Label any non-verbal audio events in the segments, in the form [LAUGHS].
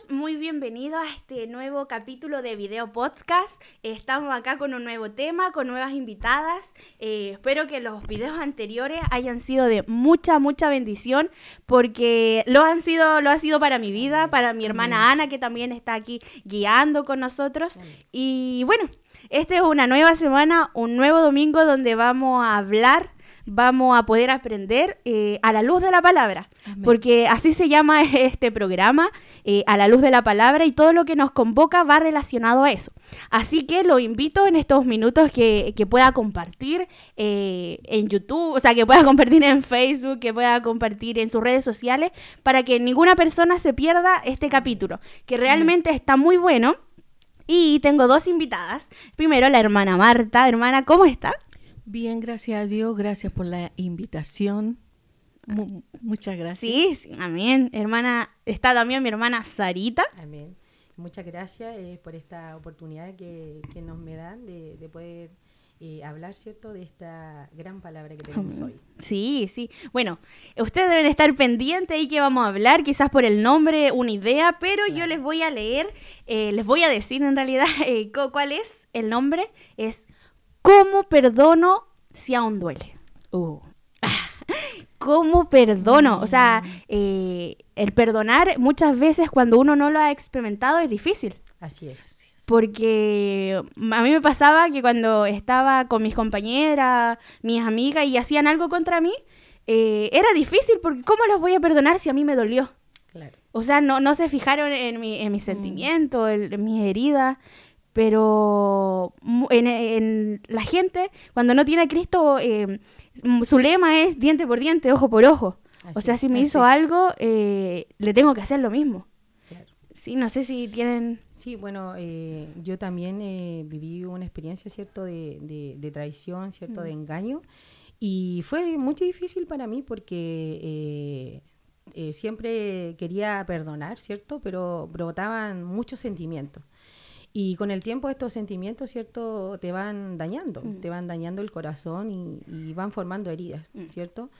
todos, muy bienvenidos a este nuevo capítulo de Video Podcast. Estamos acá con un nuevo tema, con nuevas invitadas. Eh, espero que los videos anteriores hayan sido de mucha, mucha bendición, porque lo han sido, lo ha sido para mi vida, para mi hermana Ana, que también está aquí guiando con nosotros. Y bueno, esta es una nueva semana, un nuevo domingo donde vamos a hablar vamos a poder aprender eh, a la luz de la palabra, porque así se llama [LAUGHS] este programa, eh, a la luz de la palabra, y todo lo que nos convoca va relacionado a eso. Así que lo invito en estos minutos que, pueda compartir eh, en YouTube, o sea, que pueda [LAUGHS] compartir en Facebook, que pueda compartir en sus redes sociales, para que ninguna persona se pierda este capítulo, que realmente está muy bueno. Y tengo dos invitadas. Primero la hermana Marta. Hermana, ¿cómo está? Bien, gracias a Dios, gracias por la invitación. muchas gracias. Sí, sí, amén. Hermana, está también mi hermana Sarita. Amén. Muchas gracias eh, por esta oportunidad que, nos me dan de, poder eh, hablar, ¿cierto?, de esta gran palabra que tenemos hoy. Sí, sí. Bueno, ustedes deben estar pendientes ahí que vamos a hablar, quizás por el nombre, una idea, pero yo les voy a leer, eh, les voy a decir en realidad [LAUGHS] cuál es el nombre. Es ¿Cómo perdono si aún duele? Uh. [LAUGHS] ¿Cómo perdono? O sea, eh, el perdonar muchas veces cuando uno no lo ha experimentado es difícil. Así es. Porque a mí me pasaba que cuando estaba con mis compañeras, mis amigas y hacían algo contra mí, eh, era difícil porque ¿cómo los voy a perdonar si a mí me dolió? Claro. O sea, no, no se fijaron en, mi, en mis mm. sentimientos, en mis heridas pero en, la gente, cuando no tiene a Cristo, eh, su lema es diente por diente, ojo por ojo. o sea, si me hizo algo, eh, le tengo que hacer lo mismo. Sí, no sé si tienen... Sí, bueno, eh, yo también viví una experiencia, ¿cierto?, de, de, traición, ¿cierto?, de mm. engaño. Y fue muy difícil para mí porque siempre quería perdonar, ¿cierto?, pero brotaban muchos sentimientos. Y con el tiempo estos sentimientos, ¿cierto?, te van dañando, mm. te van dañando el corazón y, van formando heridas, mm. ¿cierto?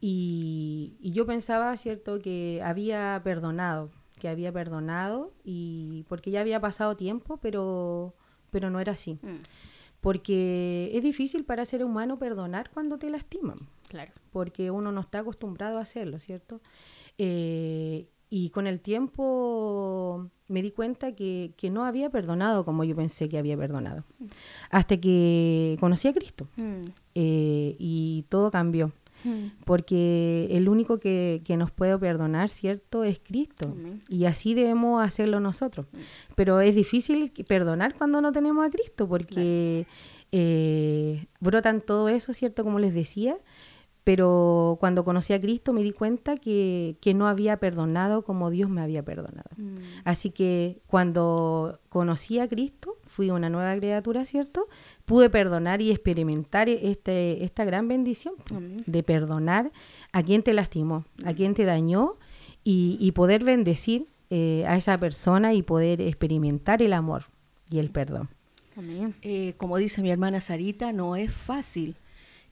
Y, yo pensaba, ¿cierto?, que había perdonado, que había perdonado, y porque ya había pasado tiempo, pero, pero no era así. Mm. Porque es difícil para ser humano perdonar cuando te lastiman. Claro. Porque uno no está acostumbrado a hacerlo, ¿cierto? Eh, y con el tiempo me di cuenta que, no había perdonado como yo pensé que había perdonado. Hasta que conocí a Cristo. Mm. Eh, y todo cambió. Mm. Porque el único que, nos puede perdonar, ¿cierto? Es Cristo. Y así debemos hacerlo nosotros. Mm. Pero es difícil perdonar cuando no tenemos a Cristo, porque eh, brotan todo eso, ¿cierto? Como les decía, pero cuando conocí a Cristo me di cuenta que, no había perdonado como Dios me había perdonado. Mm. Así que cuando conocí a Cristo, fui una nueva criatura, ¿cierto? Pude perdonar y experimentar este, esta gran bendición de perdonar a quien te lastimó, a quien te dañó y, poder bendecir eh, a esa persona y poder experimentar el amor y el perdón. Eh, como dice mi hermana Sarita, no es fácil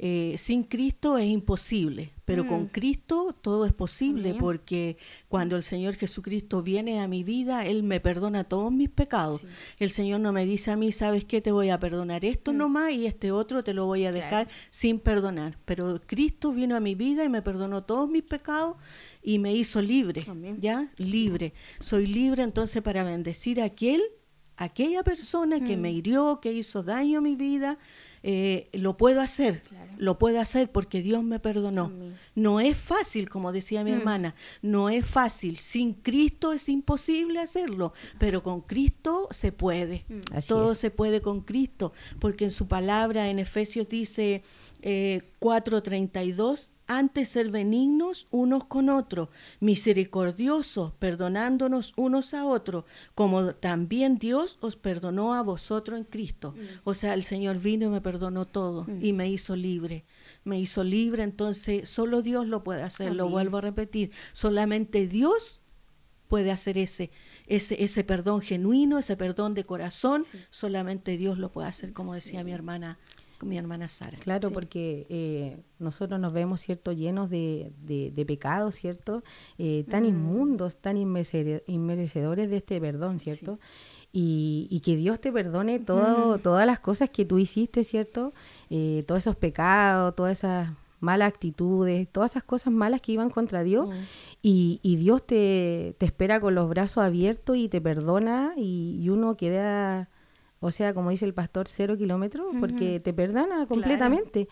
eh, sin Cristo es imposible, pero con mm. Cristo todo es posible, porque cuando el Señor Jesucristo viene a mi vida, Él me perdona todos mis pecados. El Señor no me dice a mí, ¿sabes qué? Te voy a perdonar esto mm. nomás y este otro te lo voy a dejar sin perdonar. Pero Cristo vino a mi vida y me perdonó todos mis pecados y me hizo libre, ¿ya? Libre. Soy libre entonces para bendecir a aquel, aquella persona que me mm. hirió, que hizo daño a mi vida eh, lo puedo hacer, lo puedo hacer porque Dios me perdonó. No es fácil, como decía mi mm. hermana, no es fácil. Sin Cristo es imposible hacerlo, pero con Cristo se puede. Mm. Todo se puede con Cristo, porque en su palabra en Efesios dice eh, 4:32, antes ser benignos unos con otros, misericordiosos, perdonándonos unos a otros, como también Dios os perdonó a vosotros en Cristo. Mm. O sea, el Señor vino y me perdonó todo mm. y me hizo libre. Me hizo libre, entonces solo Dios lo puede hacer, lo vuelvo a repetir. Solamente Dios puede hacer ese, ese, ese perdón genuino, ese perdón de corazón, solamente Dios lo puede hacer, como decía mi hermana mi hermana Sara. Claro, porque eh, nosotros nos vemos, ¿cierto?, llenos de, de, pecados, ¿cierto?, eh, tan mm. inmundos, tan inmerecedores de este perdón, ¿cierto? Y, y, que Dios te perdone todo, mm. todas las cosas que tú hiciste, ¿cierto? Eh, todos esos pecados, todas esas malas actitudes, todas esas cosas malas que iban contra Dios. Mm. Y, y, Dios te, te, espera con los brazos abiertos y te perdona y, y uno queda o sea, como dice el pastor, cero kilómetros, porque te perdona completamente.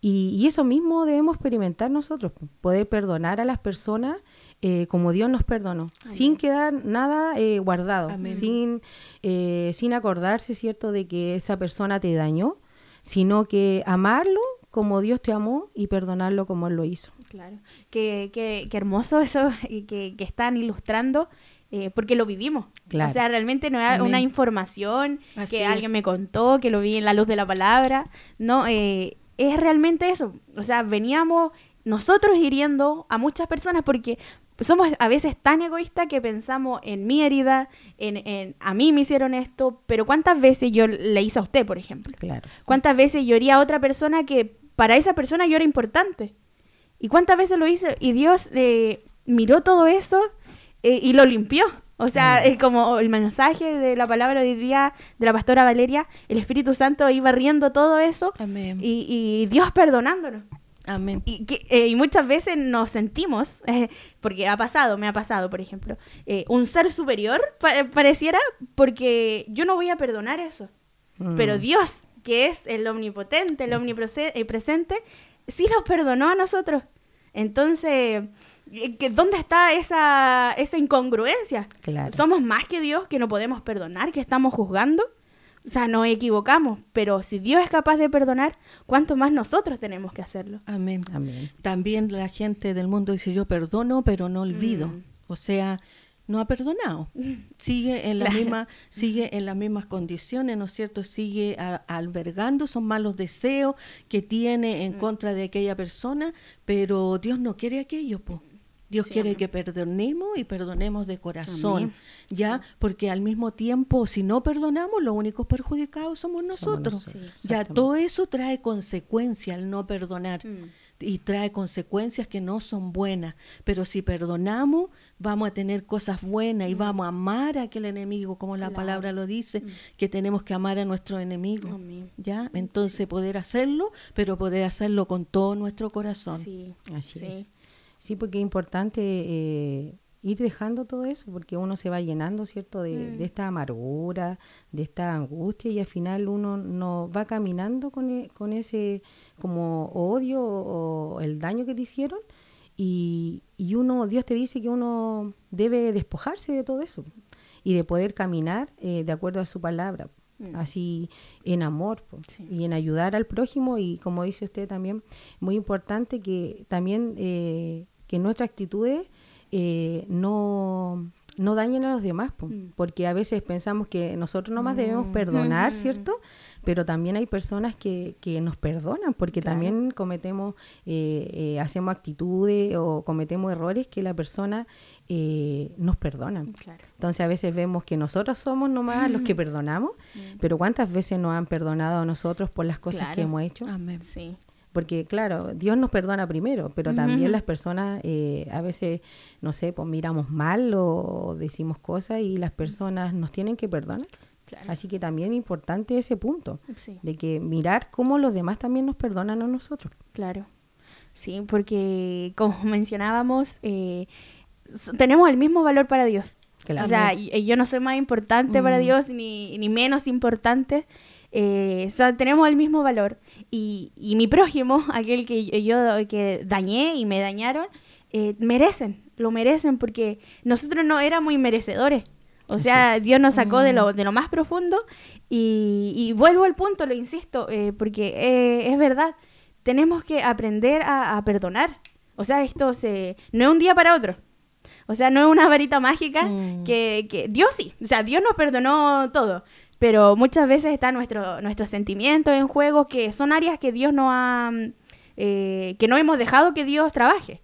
Y, eso mismo debemos experimentar nosotros, poder perdonar a las personas eh, como Dios nos perdonó, sin quedar nada eh, guardado, sin, eh, sin acordarse, ¿cierto?, de que esa persona te dañó, sino que amarlo como Dios te amó y perdonarlo como Él lo hizo. Claro, qué, qué, qué hermoso eso que, que están ilustrando eh, porque lo vivimos. O sea, realmente no era una información que alguien me contó, que lo vi en la luz de la palabra. No, eh, es realmente eso. O sea, veníamos nosotros hiriendo a muchas personas porque somos a veces tan egoístas que pensamos en mi herida, en, en, a mí me hicieron esto, pero ¿cuántas veces yo le hice a usted, por ejemplo? Claro. ¿Cuántas veces yo a otra persona que para esa persona yo era importante? ¿Y cuántas veces lo hice? Y Dios eh, miró todo eso eh, y lo limpió. O sea, es como el mensaje de la palabra de hoy día de la pastora Valeria, el Espíritu Santo iba riendo todo eso Y, Dios perdonándonos. Amén. Y, eh, y, muchas veces nos sentimos, [LAUGHS] eh, porque ha pasado, me ha pasado, por ejemplo, un ser superior pareciera porque yo no voy a perdonar eso. Mm. Pero Dios, que es el omnipotente, el omnipresente, sí nos perdonó a nosotros. Entonces, ¿Dónde está esa, esa incongruencia? Somos más que Dios, que no podemos perdonar, que estamos juzgando. O sea, nos equivocamos, pero si Dios es capaz de perdonar, ¿cuánto más nosotros tenemos que hacerlo? Amén. Amén. También la gente del mundo dice, yo perdono, pero no olvido. Mm. O sea, no ha perdonado. [LAUGHS] Sigue en la misma, [LAUGHS] sigue en las mismas condiciones, ¿no es cierto? Sigue albergando esos malos deseos que tiene en mm. contra de aquella persona, pero Dios no quiere aquello, pues. Dios quiere que perdonemos y perdonemos de corazón, ¿ya? Porque al mismo tiempo, si no perdonamos, los únicos perjudicados somos nosotros. ya todo eso trae consecuencias al no perdonar. Mm. Y trae consecuencias que no son buenas. Pero si perdonamos, vamos a tener cosas buenas y mm. vamos a amar a aquel enemigo, como la palabra lo dice, mm. que tenemos que amar a nuestro enemigo. ¿Ya? Entonces poder hacerlo, pero poder hacerlo con todo nuestro corazón. Sí, así es. Sí, porque es importante eh, ir dejando todo eso, porque uno se va llenando, ¿cierto?, de, mm. esta amargura, de esta angustia, y al final uno no va caminando con, e, con ese como odio o, el daño que te hicieron, y, y uno, Dios te dice que uno debe despojarse de todo eso y de poder caminar eh, de acuerdo a su palabra mm. así en amor y en ayudar al prójimo y como dice usted también muy importante que también eh, que nuestras actitudes eh, no, no dañen a los demás, mm. porque a veces pensamos que nosotros nomás debemos mm. perdonar, ¿cierto? Pero también hay personas que, que nos perdonan, porque también cometemos, eh, hacemos actitudes o cometemos errores que la persona nos perdona. Entonces a veces vemos que nosotros somos nomás los que perdonamos, pero ¿cuántas veces nos han perdonado a nosotros por las cosas que hemos hecho? Amén. Sí. Porque claro, Dios nos perdona primero, pero también las personas eh, a veces, no sé, pues miramos mal o decimos cosas y las personas nos tienen que perdonar. Así que también es importante ese punto, de que mirar cómo los demás también nos perdonan a nosotros. Claro, sí, porque como [LAUGHS] mencionábamos, eh, tenemos el mismo valor para Dios. O sea, yo no soy más importante para mm. Dios ni, ni menos importante. Eh, tenemos el mismo valor. Y, y, mi prójimo, [LAUGHS] aquel que yo que dañé y me dañaron, eh, merecen, lo merecen porque nosotros no éramos inmerecedores. O sea, Dios nos sacó de, lo, mm. de lo más profundo y, vuelvo al punto, lo insisto, eh, porque eh, es verdad, tenemos que aprender a, perdonar. O sea, esto se, no es un día para otro. O sea, no es una varita mágica mm. que, que Dios sí, o sea, Dios nos perdonó todo, pero muchas veces está nuestro, nuestros sentimientos en juego, que son áreas que Dios no ha, eh, que no hemos dejado que Dios trabaje.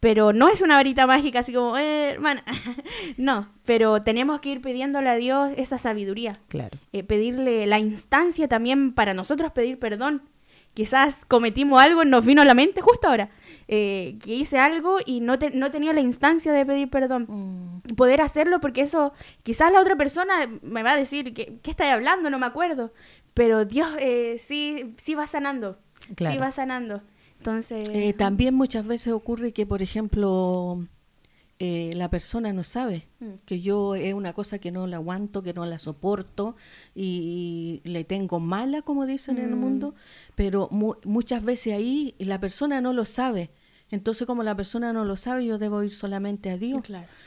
pero no es una varita mágica así como, eh, hermana, [LAUGHS] no, pero tenemos que ir pidiéndole a Dios esa sabiduría. Claro. Eh, pedirle la instancia también para nosotros pedir perdón. Quizás cometimos algo y nos vino a la mente justo ahora, eh, que hice algo y no, no tenía la instancia de pedir perdón. Mm. Poder hacerlo porque eso, quizás la otra persona me va a decir, ¿qué, qué estáis hablando? No me acuerdo. Pero Dios eh, sí, sí va sanando, sí va sanando. Entonces... Eh, también muchas veces ocurre que, por ejemplo, eh, la persona no sabe mm. que yo es una cosa que no la aguanto, que no la soporto y, le tengo mala, como dicen en el mm. mundo, pero muchas veces ahí la persona no lo sabe entonces, como la persona no lo sabe, yo debo ir solamente a Dios.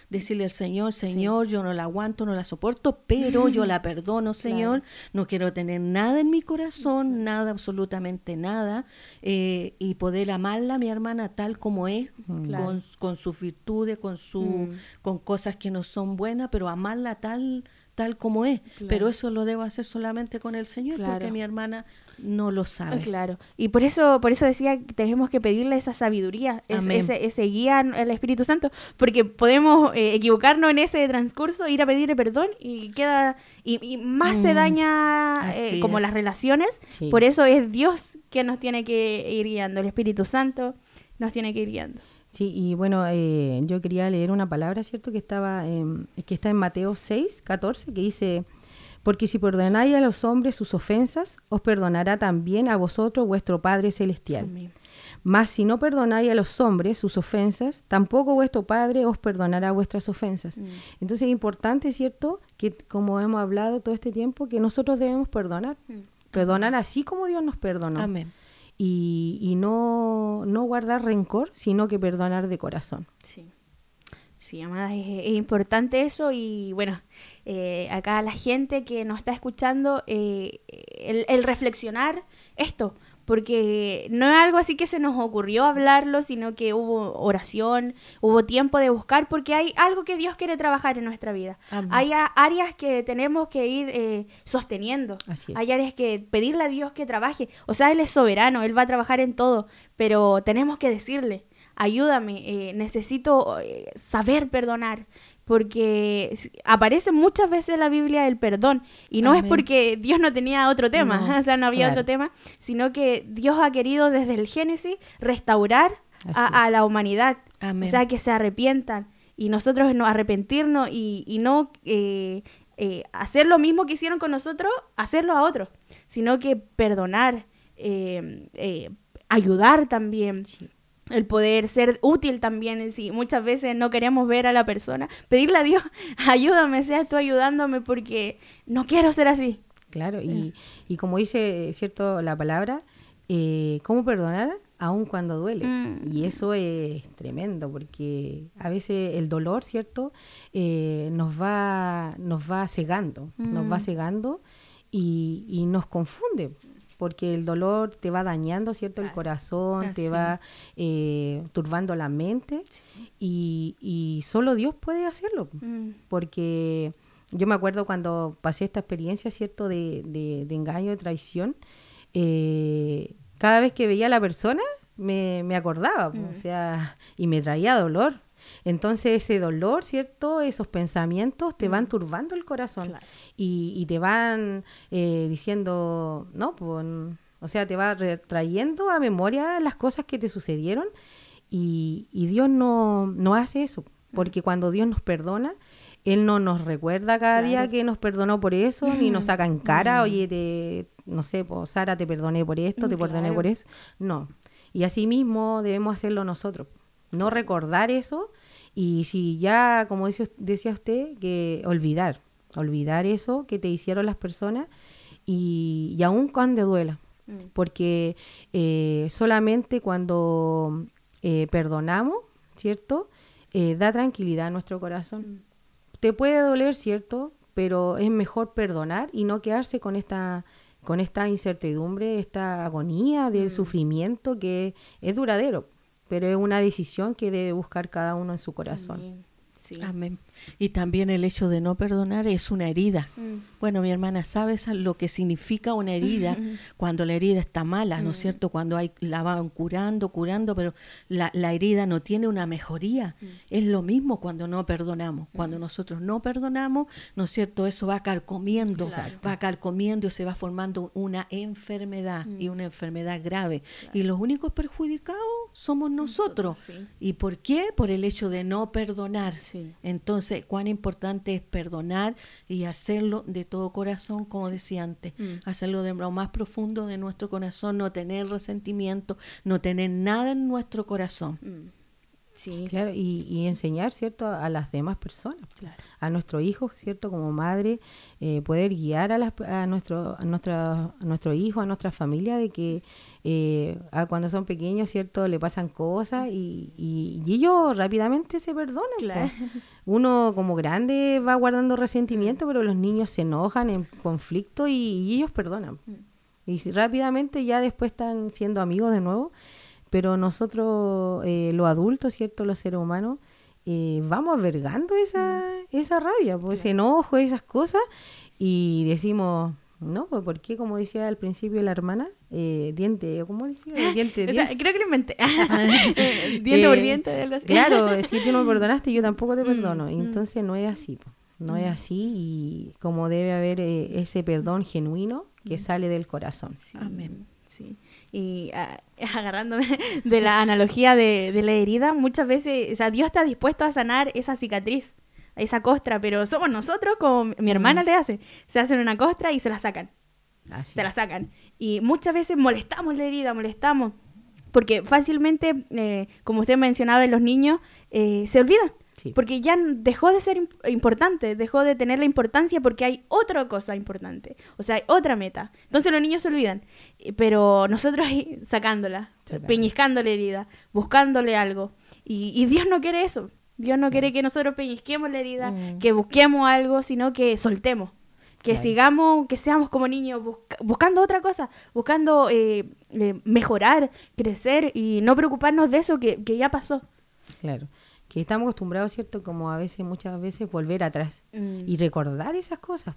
Decirle al Señor, Señor, yo no la aguanto, no la soporto, pero yo [LAUGHS] la perdono, Señor. No quiero tener nada en mi corazón, nada, absolutamente nada. Eh, y poder amarla, mi hermana, tal como es, con, con, sus virtudes, con, su, mm. con cosas que no son buenas, pero amarla tal tal como es, pero eso lo debo hacer solamente con el Señor porque mi hermana no lo sabe. Claro, y por eso por eso decía que tenemos que pedirle esa sabiduría, ese, ese guía al Espíritu Santo, porque podemos eh, equivocarnos en ese transcurso, ir a pedirle perdón y queda y, más se mm, daña eh, como las relaciones, por eso es Dios quien nos tiene que ir guiando, el Espíritu Santo nos tiene que ir guiando. Sí, y bueno, eh, yo quería leer una palabra, ¿cierto? Que, estaba que está en Mateo 6, 14, que dice, porque si perdonáis a los hombres sus ofensas, os perdonará también a vosotros vuestro Padre Celestial. Mas si no perdonáis a los hombres sus ofensas, tampoco vuestro Padre os perdonará vuestras ofensas. Mm. Entonces es importante, ¿cierto? Que como hemos hablado todo este tiempo, que nosotros debemos perdonar. Mm. Perdonar así como Dios nos perdonó. Amén y, y no, no, guardar rencor, sino que perdonar de corazón. Sí. Sí, amada, es, importante eso y bueno, eh, acá la gente que nos está escuchando, eh, el, el, reflexionar esto, porque no es algo así que se nos ocurrió hablarlo, sino que hubo oración, hubo tiempo de buscar, porque hay algo que Dios quiere trabajar en nuestra vida. Hay áreas que tenemos que ir eh, sosteniendo, hay áreas que pedirle a Dios que trabaje. O sea, Él es soberano, Él va a trabajar en todo, pero tenemos que decirle, ayúdame, eh, necesito eh, saber perdonar, porque aparece muchas veces en la Biblia el perdón y no es porque Dios no tenía otro tema, [LAUGHS] o sea, no había otro tema, sino que Dios ha querido desde el Génesis restaurar a, la humanidad, o sea, que se arrepientan. Y nosotros no arrepentirnos y, y no eh, eh, hacer lo mismo que hicieron con nosotros, hacerlo a otros, sino que perdonar, eh, ayudar también el poder ser útil también, si muchas veces no queremos ver a la persona, pedirle a Dios, [LAUGHS] ayúdame, sea tú ayudándome porque no quiero ser así. Claro, y, y como dice, cierto, la palabra, eh, ¿cómo perdonar? Aun cuando duele. Mm. Y eso es tremendo, porque a veces el dolor, ¿cierto? Eh, nos, va, nos va cegando, nos va mm. cegando y, y nos confunde porque el dolor te va dañando, ¿cierto? El corazón, te va eh, turbando la mente y, y, solo Dios puede hacerlo, mm. porque yo me acuerdo cuando pasé esta experiencia, ¿cierto? De, de, engaño, de traición, eh, cada vez que veía a la persona me, me acordaba, o mm. sea, y me traía dolor. Entonces ese dolor, ¿cierto? Esos pensamientos te van mm. turbando el corazón y, te van eh, diciendo, no, pues, o sea, te va trayendo a memoria las cosas que te sucedieron y, Dios no, no hace eso, porque cuando Dios nos perdona, Él no nos recuerda cada día que nos perdonó por eso, ni nos [LAUGHS] saca en cara, mm. oye, te, no sé, pues, Sara, te perdoné por esto, te mm, perdoné por eso. No. Y así mismo debemos hacerlo nosotros no recordar eso y si ya, como dice, decía usted, que olvidar, olvidar eso que te hicieron las personas y, y aún cuando duela, mm. porque eh, solamente cuando eh, perdonamos, ¿cierto? Eh, da tranquilidad a nuestro corazón. Mm. Te puede doler, ¿cierto? Pero es mejor perdonar y no quedarse con esta con esta incertidumbre, esta agonía del mm. sufrimiento que es duradero pero es una decisión que debe buscar cada uno en su corazón. Amén. Y también el hecho de no perdonar es una herida. Mm. Bueno, mi hermana, ¿sabes lo que significa una herida [LAUGHS] cuando la herida está mala, ¿no es mm. cierto? Cuando hay, la van curando, curando, pero la, herida no tiene una mejoría. Mm. Es lo mismo cuando no perdonamos. Cuando nosotros no perdonamos, ¿no es cierto? Eso va carcomiendo, va carcomiendo y se va formando una enfermedad y una enfermedad grave. Y los únicos perjudicados somos nosotros. ¿Y por qué? Por el hecho de no perdonar. Entonces, cuán importante es perdonar y hacerlo de todo corazón, como decía antes, mm. hacerlo de lo más profundo de nuestro corazón, no tener resentimiento, no tener nada en nuestro corazón. Mm. Sí. Claro, y, enseñar, ¿cierto?, a las demás personas, a nuestros hijos, ¿cierto?, como madre, eh, poder guiar a, las, a, nuestro, a, nuestra, a nuestro hijo, a nuestra familia, de que eh, cuando son pequeños, ¿cierto?, le pasan cosas y, y, ellos rápidamente se perdonan. Uno como grande va guardando resentimiento, pero los niños se enojan en conflicto y, ellos perdonan. Mm. Y rápidamente ya después están siendo amigos de nuevo pero nosotros, eh, los adultos, ¿cierto? Los seres humanos, eh, vamos albergando esa, mm. esa rabia, pues ese enojo, esas cosas, y decimos, no, pues ¿por qué? Como decía al principio la hermana, eh, diente, ¿cómo decía? [LAUGHS] Diente, creo que lo inventé. [LAUGHS] [LAUGHS] diente por diente, algo así. Claro, si tú no me perdonaste, yo tampoco te mm, perdono. Mm. entonces no es así, no es así, y como debe haber ese perdón genuino que sale del corazón. Amén. Sí y ah, [LAUGHS] agarrándome de la analogía de, la herida, muchas veces, o sea, Dios está dispuesto a sanar esa cicatriz, esa costra, pero somos nosotros, como mi hermana mm. le hace, se hacen una costra y se la sacan. Se la sacan. Y muchas veces molestamos la herida, molestamos, porque fácilmente, eh, como usted mencionaba en los niños, eh, se olvidan. Porque ya dejó de ser importante, dejó de tener la importancia porque hay otra cosa importante, o sea, hay otra meta. Entonces los niños se olvidan, pero nosotros ahí sacándola, peñiscándole herida, buscándole algo. Y, Dios no quiere eso. Dios no quiere que nosotros peñisquemos la herida, mm. que busquemos algo, sino que soltemos. Que sigamos, que seamos como niños, buscando otra cosa, buscando eh, eh, mejorar, crecer y no preocuparnos de eso que, que ya pasó. Claro que estamos acostumbrados, ¿cierto? Como a veces, muchas veces, volver atrás mm. y recordar esas cosas,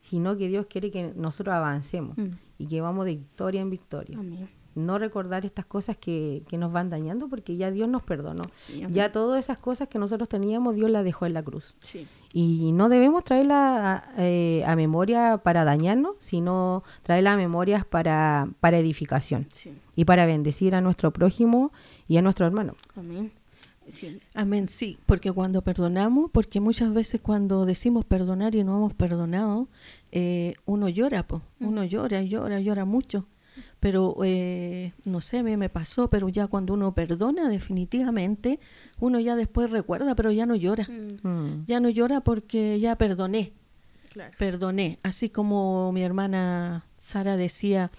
sino que Dios quiere que nosotros avancemos mm. y que vamos de victoria en victoria. No recordar estas cosas que, que, nos van dañando porque ya Dios nos perdonó. ya todas esas cosas que nosotros teníamos, Dios las dejó en la cruz. Y no debemos traerla eh, a, memoria para dañarnos, sino traerla a memorias para, para edificación y para bendecir a nuestro prójimo y a nuestro hermano. Amén. Amén, sí, porque cuando perdonamos, porque muchas veces cuando decimos perdonar y no hemos perdonado, eh, uno llora, pues uno llora, llora, llora mucho. Pero eh, no sé, a mí me pasó, pero ya cuando uno perdona definitivamente, uno ya después recuerda, pero ya no llora. Mm. Mm. Ya no llora porque ya perdoné. Perdoné. Así como mi hermana Sara decía,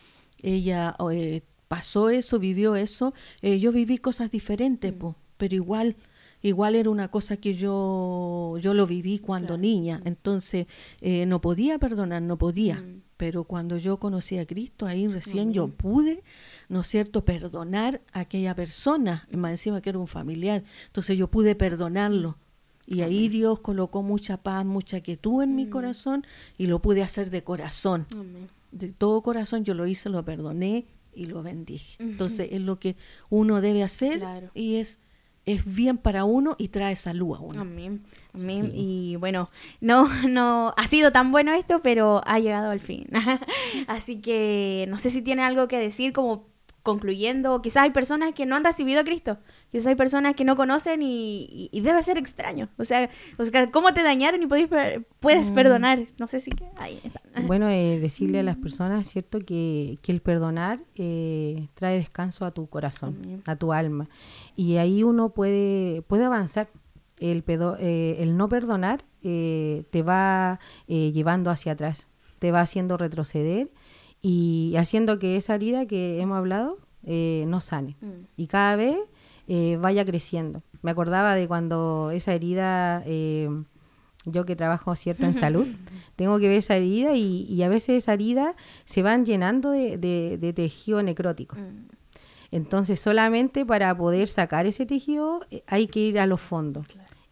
ella eh, pasó eso, vivió eso, yo viví cosas diferentes, pues pero igual igual era una cosa que yo yo lo viví cuando niña, entonces eh, no podía perdonar, no podía. Mm. Pero cuando yo conocí a Cristo, ahí recién yo pude, ¿no es cierto?, perdonar a aquella persona, más encima que era un familiar. Entonces yo pude perdonarlo. Y ahí Dios colocó mucha paz, mucha quietud en mi mm. corazón y lo pude hacer de corazón. De todo corazón yo lo hice, lo perdoné y lo bendije. Entonces es lo que uno debe hacer y es es bien para uno y trae salud a uno. Amén. Amén. Y bueno, no, no ha sido tan bueno esto, pero ha llegado al fin. [LAUGHS] Así que no sé si tiene algo que decir como concluyendo. Quizás hay personas que no han recibido a Cristo. Quizás hay personas que no conocen y, debe ser extraño. O sea, ¿cómo te dañaron y puedes, puedes mm. perdonar? No sé si... Ahí [LAUGHS] Bueno, eh, decirle a las personas, ¿cierto? Que, que el perdonar eh, trae descanso a tu corazón, a tu alma. Y ahí uno puede, puede avanzar. El, eh, el no perdonar te va llevando hacia atrás, te va haciendo retroceder y haciendo que esa herida que hemos hablado no sane. Mm. Y cada vez eh, vaya creciendo. Me acordaba de cuando esa herida, eh, yo que trabajo cierto en salud, tengo que ver esa herida y, a veces esa herida se van llenando de, tejido necrótico. Mm. Entonces solamente para poder sacar ese tejido eh, hay que ir a los fondos.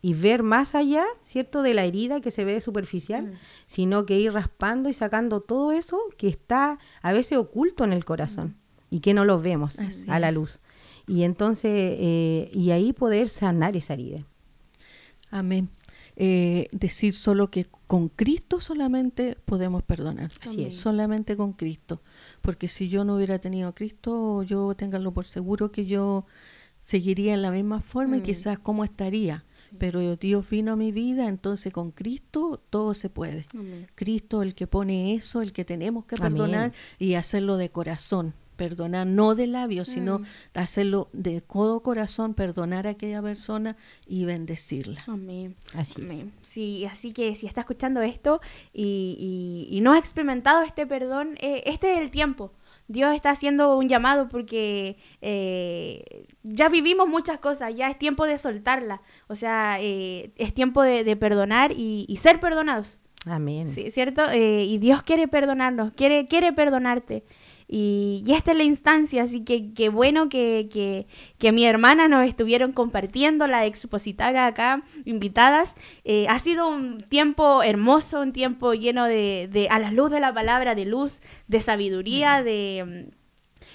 y ver más allá, ¿cierto?, de la herida que se ve superficial, Mm. sino que ir raspando y sacando todo eso que está a veces oculto en el corazón y que no lo vemos Así a la luz. Y entonces, eh, y ahí poder sanar esa herida. Amén. Eh, decir solo que con Cristo solamente podemos perdonar. Así es. Solamente con Cristo. Porque si yo no hubiera tenido a Cristo, yo ténganlo por seguro que yo seguiría en la misma forma y Mm. quizás cómo estaría. Pero Dios vino a mi vida, entonces con Cristo todo se puede. Amén. Cristo el que pone eso, el que tenemos que Amén. perdonar y hacerlo de corazón. Perdonar no de labios, sino Mm. hacerlo de todo corazón, perdonar a aquella persona y bendecirla. Amén. Así es. Amén. Sí, así que si está escuchando esto y, y- y no ha experimentado este perdón, eh, este es el tiempo. Dios está haciendo un llamado porque eh, ya vivimos muchas cosas, ya es tiempo de soltarla. O sea, eh, es tiempo de, de perdonar y, y ser perdonados. Amén. Sí, ¿cierto? Eh, y Dios quiere perdonarnos, quiere, quiere perdonarte. Y, y esta es la instancia, así que qué bueno que, que, que mi hermana nos estuvieron compartiendo, la expositora acá, invitadas. Eh, ha sido un tiempo hermoso, un tiempo lleno de, de, a la luz de la palabra, de luz, de sabiduría, de...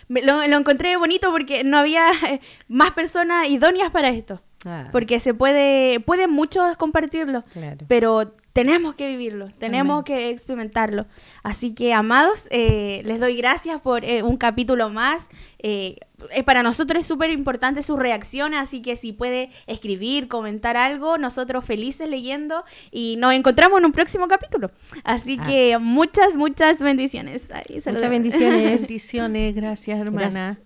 me- Lo, lo encontré bonito porque no había [LAUGHS] más personas idóneas para esto. Ah, Porque se puede, pueden muchos compartirlo, claro. pero tenemos que vivirlo, tenemos Amén. que experimentarlo. Así que, amados, eh, les doy gracias por eh, un capítulo más. Eh, eh, para nosotros es súper importante su reacción, así que si puede escribir, comentar algo, nosotros felices leyendo y nos encontramos en un próximo capítulo. Así Ah. que muchas, muchas bendiciones. Muchas bendiciones. [LAUGHS] Bendiciones, gracias hermana.